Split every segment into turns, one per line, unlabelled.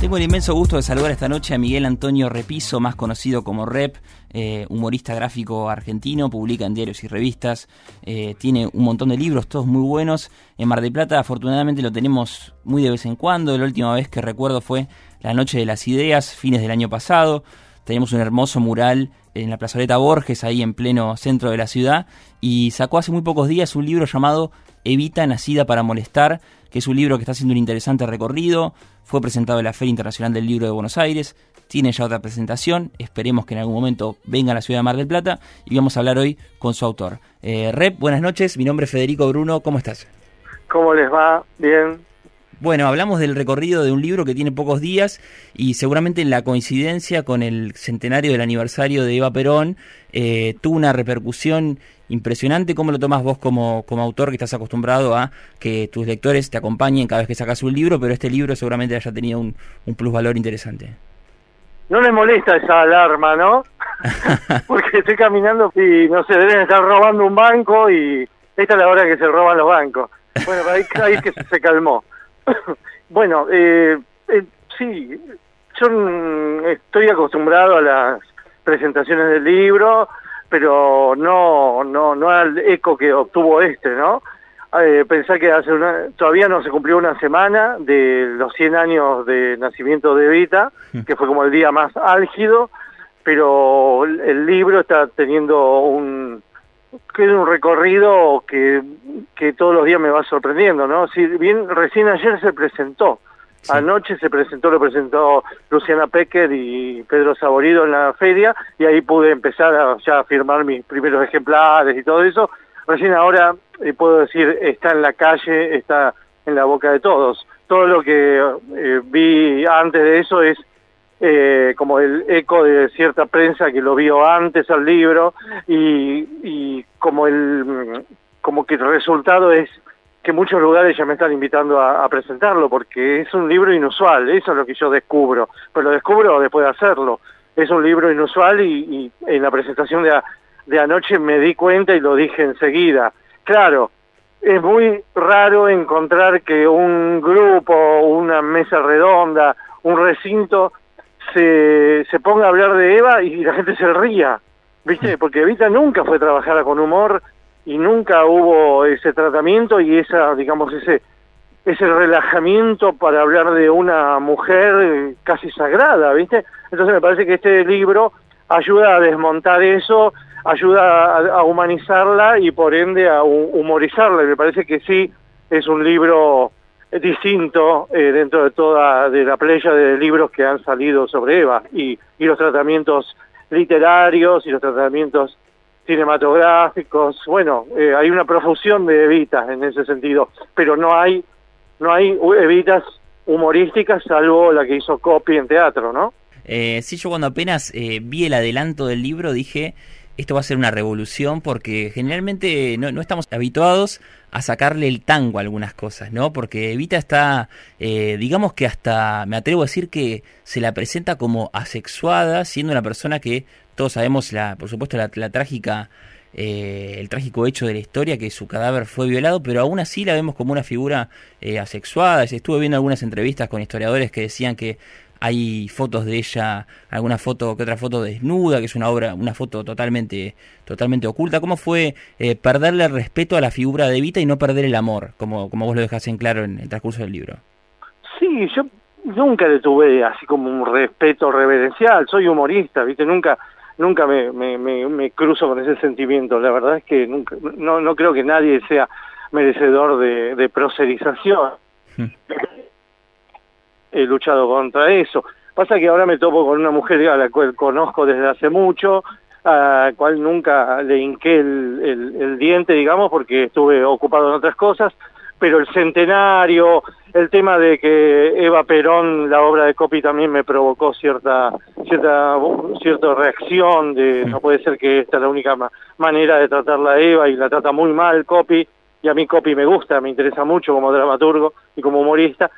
Tengo el inmenso gusto de saludar esta noche a Miguel Antonio Repiso, más conocido como Rep, eh, humorista gráfico argentino, publica en diarios y revistas, eh, tiene un montón de libros, todos muy buenos. En Mar del Plata afortunadamente lo tenemos muy de vez en cuando, la última vez que recuerdo fue la Noche de las Ideas, fines del año pasado. Tenemos un hermoso mural en la plazoleta Borges, ahí en pleno centro de la ciudad, y sacó hace muy pocos días un libro llamado Evita Nacida para Molestar, que es un libro que está haciendo un interesante recorrido, fue presentado en la Feria Internacional del Libro de Buenos Aires, tiene ya otra presentación, esperemos que en algún momento venga a la ciudad de Mar del Plata y vamos a hablar hoy con su autor. Eh, Rep, buenas noches, mi nombre es Federico Bruno, ¿cómo estás?
¿Cómo les va? Bien.
Bueno, hablamos del recorrido de un libro que tiene pocos días y seguramente en la coincidencia con el centenario del aniversario de Eva Perón eh, tuvo una repercusión impresionante. ¿Cómo lo tomas vos como, como autor que estás acostumbrado a que tus lectores te acompañen cada vez que sacas un libro, pero este libro seguramente haya tenido un, un plusvalor interesante?
No les molesta esa alarma, ¿no? Porque estoy caminando y no sé, deben estar robando un banco y esta es la hora que se roban los bancos. Bueno, ahí, ahí que se calmó. bueno, eh, eh, sí, yo mm, estoy acostumbrado a las presentaciones del libro, pero no, no, no al eco que obtuvo este, ¿no? Eh, pensé que hace una, todavía no se cumplió una semana de los 100 años de nacimiento de Evita, mm. que fue como el día más álgido, pero el libro está teniendo un, que es un recorrido que, que todos los días me va sorprendiendo, ¿no? Si bien recién ayer se presentó, anoche se presentó, lo presentó Luciana Pecker y Pedro Saborido en la feria, y ahí pude empezar a, ya a firmar mis primeros ejemplares y todo eso. Recién ahora eh, puedo decir, está en la calle, está en la boca de todos. Todo lo que eh, vi antes de eso es eh, como el eco de cierta prensa que lo vio antes al libro y, y como el como que el resultado es que muchos lugares ya me están invitando a, presentarlo porque es un libro inusual, eso es lo que yo descubro, pero lo descubro después de hacerlo. Es un libro inusual y, y en la presentación de, de anoche me di cuenta y lo dije enseguida. Claro, es muy raro encontrar que un grupo, una mesa redonda, un recinto se, se ponga a hablar de Eva y la gente se ría, ¿viste? Porque Evita nunca fue trabajada con humor y nunca hubo ese tratamiento y esa, digamos, ese ese relajamiento para hablar de una mujer casi sagrada, ¿viste? Entonces me parece que este libro ayuda a desmontar eso, ayuda a, humanizarla y por ende a humorizarla. Y me parece que sí es un libro distinto eh, dentro de toda de la playa de libros que han salido sobre Eva y, y los tratamientos literarios y los tratamientos cinematográficos. Bueno eh, hay una profusión de evitas en ese sentido pero no hay no hay evitas humorísticas salvo la que hizo Copy en teatro no
eh, sí yo cuando apenas eh, vi el adelanto del libro dije esto va a ser una revolución porque generalmente no, no, estamos habituados a sacarle el tango a algunas cosas, ¿no? Porque Evita está, eh, digamos que hasta, me atrevo a decir que se la presenta como asexuada, siendo una persona que todos sabemos, la, por supuesto, la, trágica, eh, el trágico hecho de la historia, que su cadáver fue violado, pero aún así la vemos como una figura eh, asexuada. Estuve viendo algunas entrevistas con historiadores que decían que hay fotos de ella, alguna foto que otra foto desnuda, que es una obra, una foto totalmente, totalmente oculta. ¿Cómo fue eh, perderle el respeto a la figura de Evita y no perder el amor, como, como vos lo dejás en claro en el transcurso del libro?
Sí, yo nunca le tuve así como un respeto reverencial, soy humorista, viste, nunca nunca me, me, me, cruzo con ese sentimiento, la verdad es que nunca, no, no creo que nadie sea merecedor de, de proserización. He luchado contra eso. Pasa que ahora me topo con una mujer a la cual conozco desde hace mucho, a la cual nunca le hinqué el, el, diente, digamos, porque estuve ocupado en otras cosas, pero el centenario, el tema de que Eva Perón, la obra de Copy también me provocó cierta cierta cierta reacción de no puede ser que esta es la única manera de tratarla a Eva y la trata muy mal Copy y a mí Copy me gusta, me interesa mucho como dramaturgo y como humorista,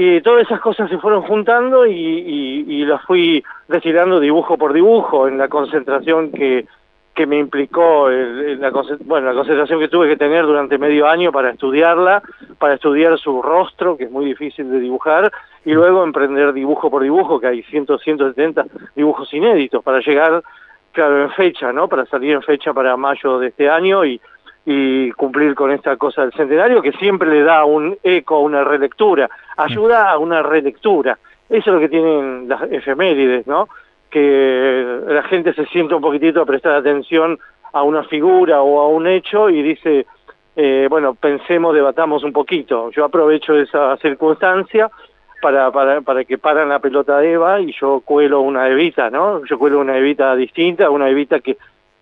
y todas esas cosas se fueron juntando y, y, las fui destilando dibujo por dibujo en la concentración que, que me implicó el, la, bueno, la concentración que tuve que tener durante medio año para estudiarla, para estudiar su rostro, que es muy difícil de dibujar, y luego emprender dibujo por dibujo, que hay 100, 170 dibujos inéditos para llegar, claro, en fecha, ¿no? Para salir en fecha para mayo de este año y, y cumplir con esta cosa del centenario que siempre le da un eco, una relectura, ayuda a una relectura. Eso es lo que tienen las efemérides, ¿no? Que la gente se siente un poquitito a prestar atención a una figura o a un hecho y dice, eh, bueno, pensemos, debatamos un poquito. Yo aprovecho esa circunstancia para, para, para que paran la pelota de Eva y yo cuelo una Evita, ¿no? Yo cuelo una Evita distinta, una Evita que,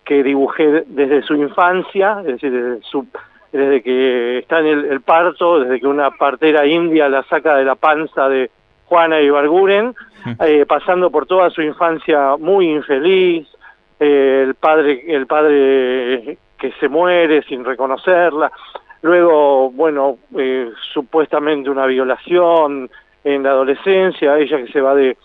que dibujé desde su infancia, es decir, desde, su, desde que está en el, parto, desde que una partera india la saca de la panza de Juana Ibarguren, eh, pasando por toda su infancia muy infeliz, eh, el padre el padre que se muere sin reconocerla, luego, bueno, eh, supuestamente una violación, en la adolescencia, ella que se va de,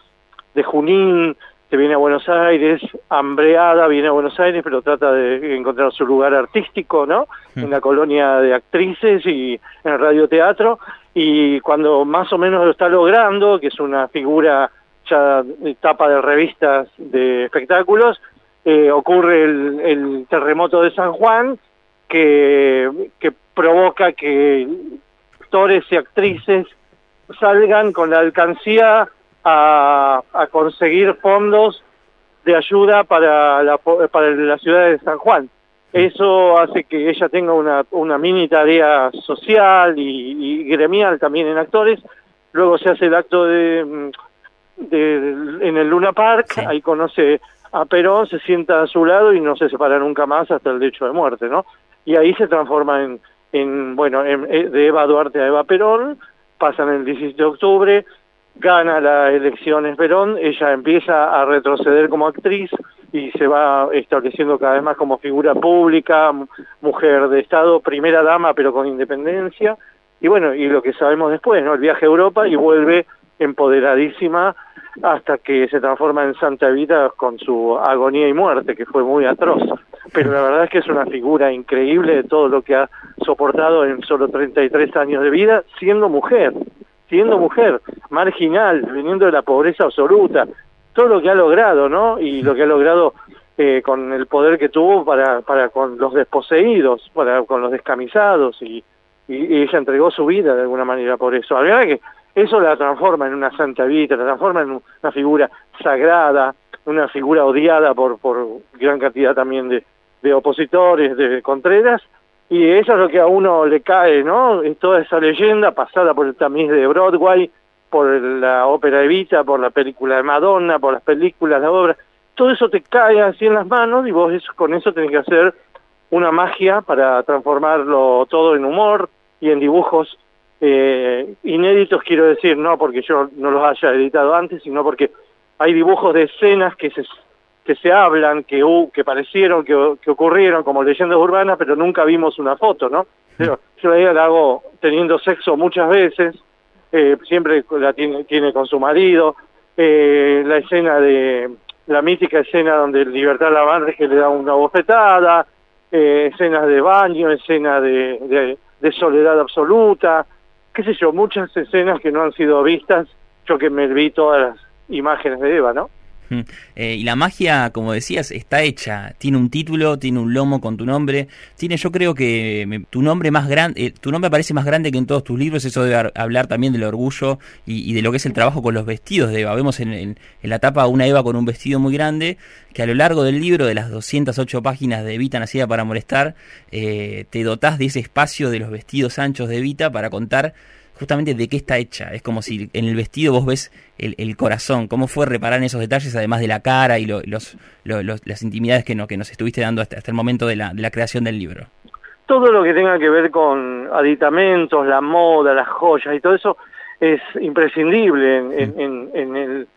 de Junín, que viene a Buenos Aires, hambreada, viene a Buenos Aires, pero trata de encontrar su lugar artístico, ¿no? En la colonia de actrices y en el radioteatro, y cuando más o menos lo está logrando, que es una figura ya tapa de revistas de espectáculos, eh, ocurre el, el, terremoto de San Juan, que, que provoca que actores y actrices salgan con la alcancía a, a conseguir fondos de ayuda para la, para la ciudad de San Juan. Eso hace que ella tenga una, una mini tarea social y, gremial también en actores. Luego se hace el acto de, de en el Luna Park, ahí conoce a Perón, se sienta a su lado y no se separa nunca más hasta el lecho de muerte, ¿no? Y ahí se transforma en, en bueno, en, de Eva Duarte a Eva Perón, pasan el 17 de octubre, gana las elecciones Perón, ella empieza a retroceder como actriz y se va estableciendo cada vez más como figura pública, mujer de Estado, primera dama pero con independencia, y bueno, y lo que sabemos después, ¿no? El viaje a Europa y vuelve empoderadísima hasta que se transforma en Santa Evita con su agonía y muerte, que fue muy atroz. Pero la verdad es que es una figura increíble de todo lo que ha soportado en solo 33 años de vida, siendo mujer, siendo mujer, marginal, viniendo de la pobreza absoluta, todo lo que ha logrado, ¿no? Y lo que ha logrado eh, con el poder que tuvo para, para con los desposeídos, para con los descamisados, y, y, ella entregó su vida de alguna manera por eso. La verdad que eso la transforma en una santa vida, la transforma en una figura sagrada, una figura odiada por, por gran cantidad también de, de opositores, de Contreras, y eso es lo que a uno le cae, ¿no? Es toda esa leyenda pasada por el tamiz de Broadway, por la ópera Evita, por la película de Madonna, por las películas, la obra, todo eso te cae así en las manos y vos con eso tenés que hacer una magia para transformarlo todo en humor y en dibujos eh, inéditos quiero decir, no porque yo no los haya editado antes, sino porque hay dibujos de escenas que se que se hablan, que que parecieron, que, que ocurrieron como leyendas urbanas, pero nunca vimos una foto, ¿no? Pero yo ella la hago teniendo sexo muchas veces, eh, siempre la tiene, tiene con su marido, eh, la escena de, la mítica escena donde Libertad Lavanre que le da una bofetada, eh, escenas de baño, escenas de, de, de soledad absoluta, qué sé yo, muchas escenas que no han sido vistas, yo que me vi todas las imágenes de Eva, ¿no?
Eh, y la magia, como decías, está hecha. Tiene un título, tiene un lomo con tu nombre. Tiene, yo creo que tu nombre más grande, eh, tu nombre parece más grande que en todos tus libros. Eso debe hablar también del orgullo y, de lo que es el trabajo con los vestidos de Eva. Vemos en, la tapa una Eva con un vestido muy grande que a lo largo del libro, de las 208 páginas de Evita Nacida para Molestar, eh, te dotás de ese espacio de los vestidos anchos de Evita para contar justamente de qué está hecha. Es como si en el vestido vos ves el, corazón, cómo fue reparar en esos detalles, además de la cara y los, las intimidades que, no, que nos estuviste dando hasta, hasta el momento de la, de la creación del libro.
Todo lo que tenga que ver con aditamentos, la moda, las joyas y todo eso es imprescindible en, en, en, el,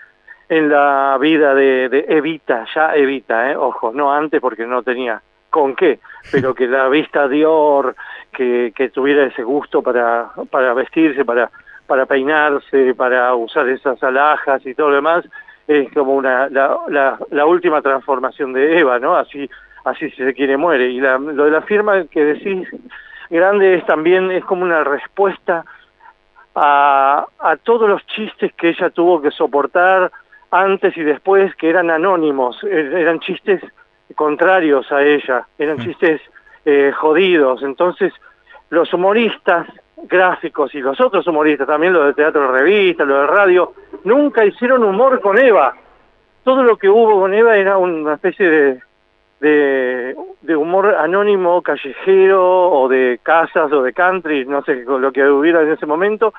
en la vida de, de Evita, ya Evita, ¿eh? ojo, no antes porque no tenía con qué, pero que la vista Dior, que, que tuviera ese gusto para, para vestirse, para, para peinarse, para usar esas alhajas y todo lo demás, es como una, la, la, la última transformación de Eva, ¿no? Así, así se quiere muere. Y la, lo de la firma que decís grande es también, es como una respuesta a, a todos los chistes que ella tuvo que soportar antes y después, que eran anónimos, er, eran chistes contrarios a ella, eran chistes eh, jodidos. Entonces, los humoristas gráficos y los otros humoristas, también los de teatro de revista, los de radio, nunca hicieron humor con Eva. Todo lo que hubo con Eva era una especie de, de, de humor anónimo, callejero, o de casas, o de country, no sé lo que hubiera en ese momento,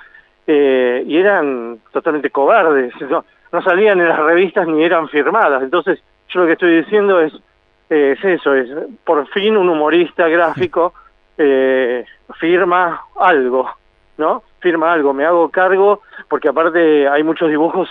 eh, y eran totalmente cobardes, no, no salían en las revistas ni eran firmadas. Entonces, yo lo que estoy diciendo es, es eso, es por fin un humorista gráfico eh, firma algo, ¿no? Firma algo, me hago cargo, porque aparte hay muchos dibujos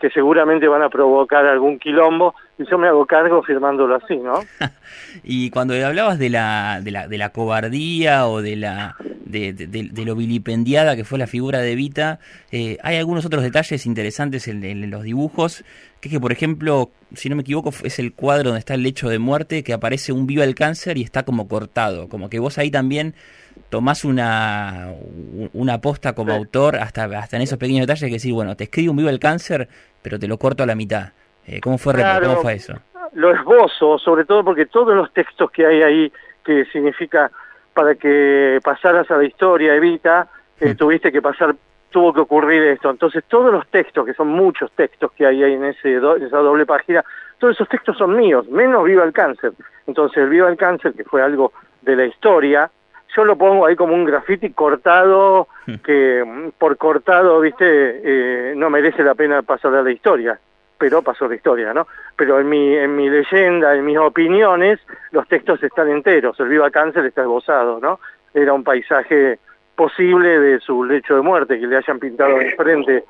que seguramente van a provocar algún quilombo y yo me hago cargo firmándolo así, ¿no?
y cuando hablabas de la, de la, de la cobardía o de la de, de, lo vilipendiada que fue la figura de Vita, eh, hay algunos otros detalles interesantes en, en, los dibujos, que es que, por ejemplo, si no me equivoco, es el cuadro donde está el lecho de muerte, que aparece un viva el cáncer y está como cortado, como que vos ahí también tomás una, una aposta como autor hasta, hasta en esos pequeños detalles que decís, bueno, te escribo un viva el cáncer, pero te lo corto a la mitad. Eh, ¿cómo, fue, ¿Cómo fue eso?
Lo esbozo, sobre todo porque todos los textos que hay ahí, que significa para que pasaras a la historia, Evita, eh, tuviste que pasar, tuvo que ocurrir esto. Entonces todos los textos, que son muchos textos que hay ahí en, ese esa doble página, todos esos textos son míos, menos Viva el Cáncer. Entonces el Viva el Cáncer, que fue algo de la historia, yo lo pongo ahí como un graffiti cortado, que por cortado, viste, eh, no merece la pena pasar a la historia, pero pasó la historia, ¿no? Pero en mi, en mi leyenda, en mis opiniones, los textos están enteros, el Viva Cáncer está esbozado, ¿no? Era un paisaje posible de su lecho de muerte, que le hayan pintado de frente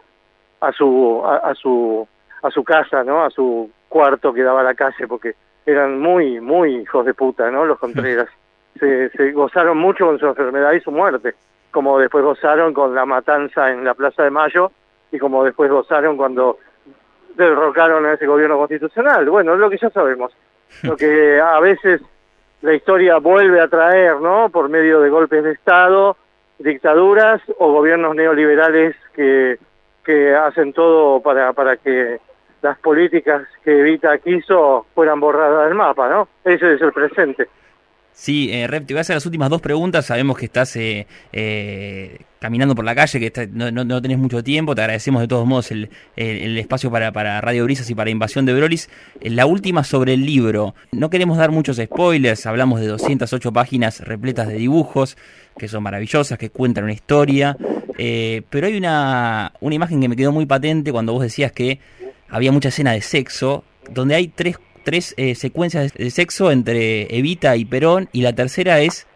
a su, a, su, a su casa, ¿no? A su cuarto que daba a la calle, porque eran muy, muy hijos de puta, ¿no? Los Contreras se, gozaron mucho con su enfermedad y su muerte, como después gozaron con la matanza en la Plaza de Mayo y como después gozaron cuando derrocaron a ese gobierno constitucional. Bueno, es lo que ya sabemos, lo que a veces la historia vuelve a traer, ¿no? Por medio de golpes de Estado, dictaduras o gobiernos neoliberales que, que hacen todo para, para que las políticas que Evita quiso fueran borradas del mapa, ¿no? Ese es el presente.
Sí, eh, Rep, te voy a hacer las últimas dos preguntas. Sabemos que estás eh, eh, caminando por la calle, que no, no, tenés mucho tiempo. Te agradecemos de todos modos el, espacio para, para, Radio Brisas y para Invasión de Brolis. Eh, la última sobre el libro. No queremos dar muchos spoilers. Hablamos de 208 páginas repletas de dibujos, que son maravillosas, que cuentan una historia. Eh, pero hay una, una imagen que me quedó muy patente cuando vos decías que había mucha escena de sexo, donde hay tres tres eh, secuencias de sexo entre Evita y Perón y la tercera es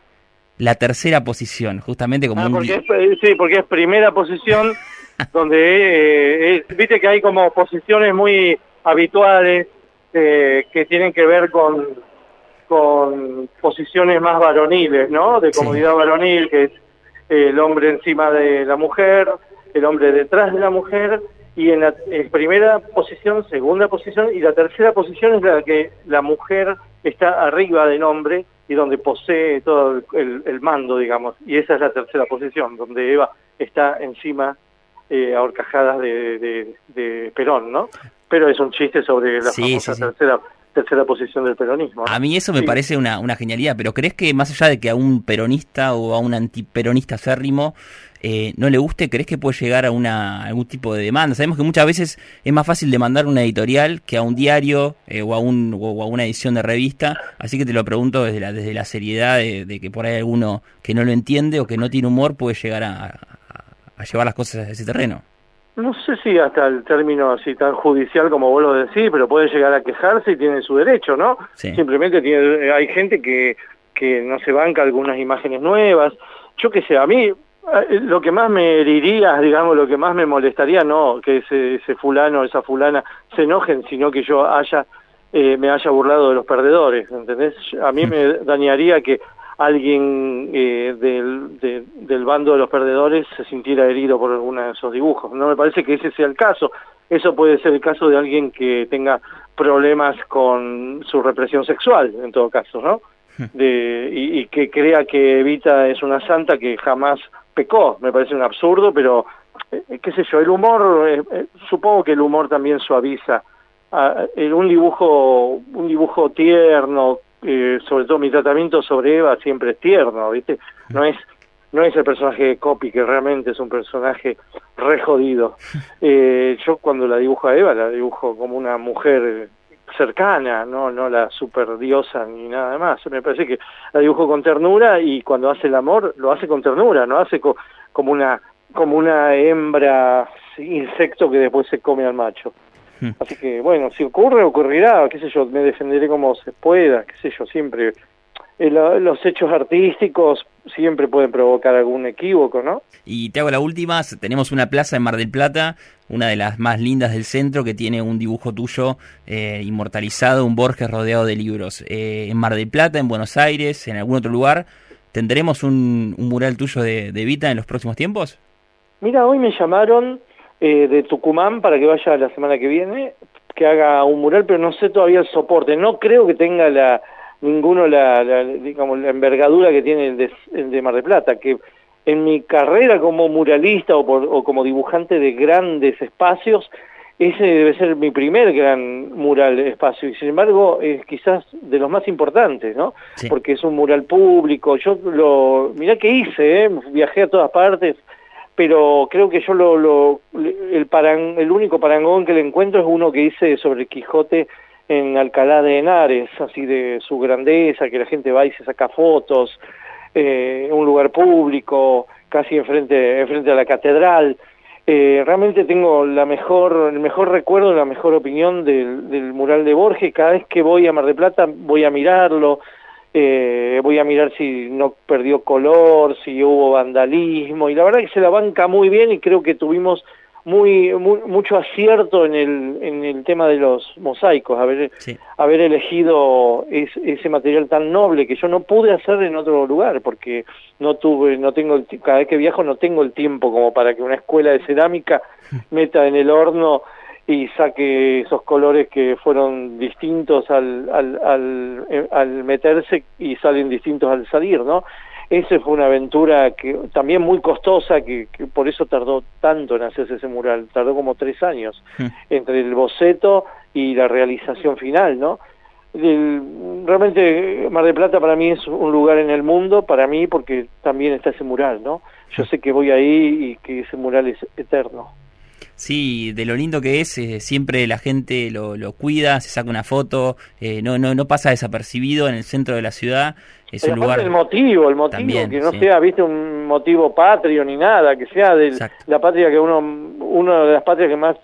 la tercera posición, justamente como
ah, porque es, sí, porque es primera posición donde eh, viste que hay como posiciones muy habituales eh, que tienen que ver con con posiciones más varoniles, ¿no? De comodidad varonil, que es el hombre encima de la mujer, el hombre detrás de la mujer y en la primera posición, segunda posición y la tercera posición es la que la mujer está arriba del hombre y donde posee todo el, mando, digamos, y esa es la tercera posición, donde Eva está encima eh, a horcajadas de, de, Perón, ¿no? Pero es un chiste sobre la famosa tercera tercera posición del peronismo.
A mí eso me parece una, una genialidad, pero ¿crees que más allá de que a un peronista o a un antiperonista férrimo eh, no le guste, ¿crees que puede llegar a una, algún tipo de demanda? Sabemos que muchas veces es más fácil demandar una editorial que a un diario eh, o, a un, o a una edición de revista, así que te lo pregunto desde la, desde la seriedad de, que por ahí alguno que no lo entiende o que no tiene humor puede llegar a, a llevar las cosas a ese terreno.
No sé si hasta el término así tan judicial como vos lo decís, pero puede llegar a quejarse y tiene su derecho, ¿no? Simplemente tiene, hay gente que, que no se banca algunas imágenes nuevas. Yo qué sé, a mí eh, lo que más me heriría, digamos, lo que más me molestaría, no que ese, ese fulano, esa fulana se enojen, sino que yo haya, eh, me haya burlado de los perdedores, ¿entendés? A mí me dañaría que alguien eh, del, del bando de los perdedores se sintiera herido por alguno de esos dibujos. No me parece que ese sea el caso. Eso puede ser el caso de alguien que tenga problemas con su represión sexual, en todo caso, ¿no? De, y, que crea que Evita es una santa que jamás pecó, me parece un absurdo, pero eh, qué sé yo, el humor, eh, eh, supongo que el humor también suaviza. Ah, un dibujo, un dibujo tierno, sobre todo mi tratamiento sobre Eva siempre es tierno, ¿viste? No es no es el personaje de Copy, que realmente es un personaje re jodido. yo cuando la dibujo a Eva, la dibujo como una mujer cercana, no no la super diosa ni nada más. Me parece que la dibujo con ternura y cuando hace el amor lo hace con ternura, no hace como una como una hembra insecto que después se come al macho. Así que bueno, si ocurre, ocurrirá, qué sé yo, me defenderé como se pueda, qué sé yo, siempre eh, los hechos artísticos siempre pueden provocar algún equívoco, ¿no?
Y te hago la última, tenemos una plaza en Mar del Plata, una de las más lindas del centro, que tiene un dibujo tuyo eh, inmortalizado, un Borges rodeado de libros. Eh, en Mar del Plata, en Buenos Aires, en algún otro lugar, ¿tendremos un, mural tuyo de, de Vita en los próximos tiempos?
Mira, hoy me llamaron eh, de Tucumán para que vaya la semana que viene, que haga un mural, pero no sé todavía el soporte. No creo que tenga la ninguno la, digamos, la envergadura que tiene el de, Mar del Plata, que en mi carrera como muralista o, como dibujante de grandes espacios, ese debe ser mi primer gran mural de espacio y sin embargo es quizás de los más importantes, ¿no? Porque es un mural público. Yo lo, mirá que hice, ¿eh? viajé a todas partes, pero creo que yo lo, lo el, el único parangón que le encuentro es uno que hice sobre Quijote en Alcalá de Henares, así de su grandeza, que la gente va y se saca fotos, eh, un lugar público, casi enfrente, enfrente a la catedral. Eh, realmente tengo la mejor, el mejor recuerdo, la mejor opinión del, del mural de Borges. Cada vez que voy a Mar de Plata voy a mirarlo, eh, voy a mirar si no perdió color, si hubo vandalismo, y la verdad que se la banca muy bien y creo que tuvimos muy, mucho acierto en el, en el tema de los mosaicos, haber, haber elegido ese material tan noble que yo no pude hacer en otro lugar, porque no tuve, no tengo, cada vez que viajo no tengo el tiempo como para que una escuela de cerámica meta en el horno y saque esos colores que fueron distintos al, al, al, eh, al meterse y salen distintos al salir, ¿no? Esa fue una aventura que también muy costosa, que, por eso tardó tanto en hacerse ese mural, tardó como tres años, hmm. entre el boceto y la realización final, ¿no? realmente Mar del Plata para mí es un lugar en el mundo, para mí porque también está ese mural, ¿no? Yo sé que voy ahí y que ese mural es eterno.
Sí, de lo lindo que es, eh, siempre la gente lo, lo, cuida, se saca una foto, eh, no, no, no pasa desapercibido en el centro de la ciudad. Es un lugar.
El motivo, el motivo, que no sea, viste, un motivo patrio ni nada, que sea de la patria que uno, una de las patrias que más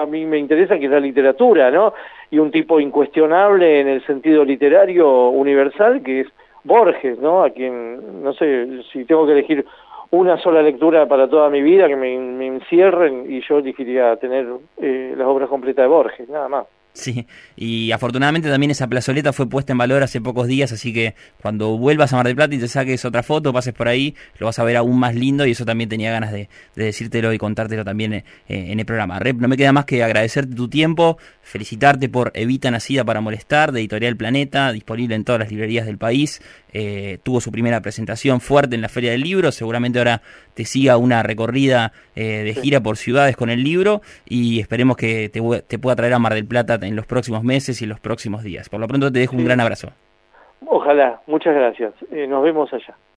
a mí me interesa, que es la literatura, ¿no? Y un tipo incuestionable en el sentido literario universal, que es Borges, ¿no? A quien, no sé, si tengo que elegir una sola lectura para toda mi vida que me, encierren y yo elegiría tener eh, las obras completas de Borges, nada más.
Sí, y afortunadamente también esa plazoleta fue puesta en valor hace pocos días, así que cuando vuelvas a Mar del Plata y te saques otra foto, pases por ahí, lo vas a ver aún más lindo y eso también tenía ganas de, decírtelo y contártelo también eh, en el programa. Rep, no me queda más que agradecerte tu tiempo, felicitarte por Evita Nacida para Molestar, de Editorial Planeta, disponible en todas las librerías del país. Eh, tuvo su primera presentación fuerte en la Feria del Libro, seguramente ahora te siga una recorrida eh, de gira por ciudades con el libro y esperemos que te, te pueda traer a Mar del Plata en los próximos meses y en los próximos días. Por lo pronto te dejo un gran abrazo.
Ojalá, muchas gracias. Eh, nos vemos allá.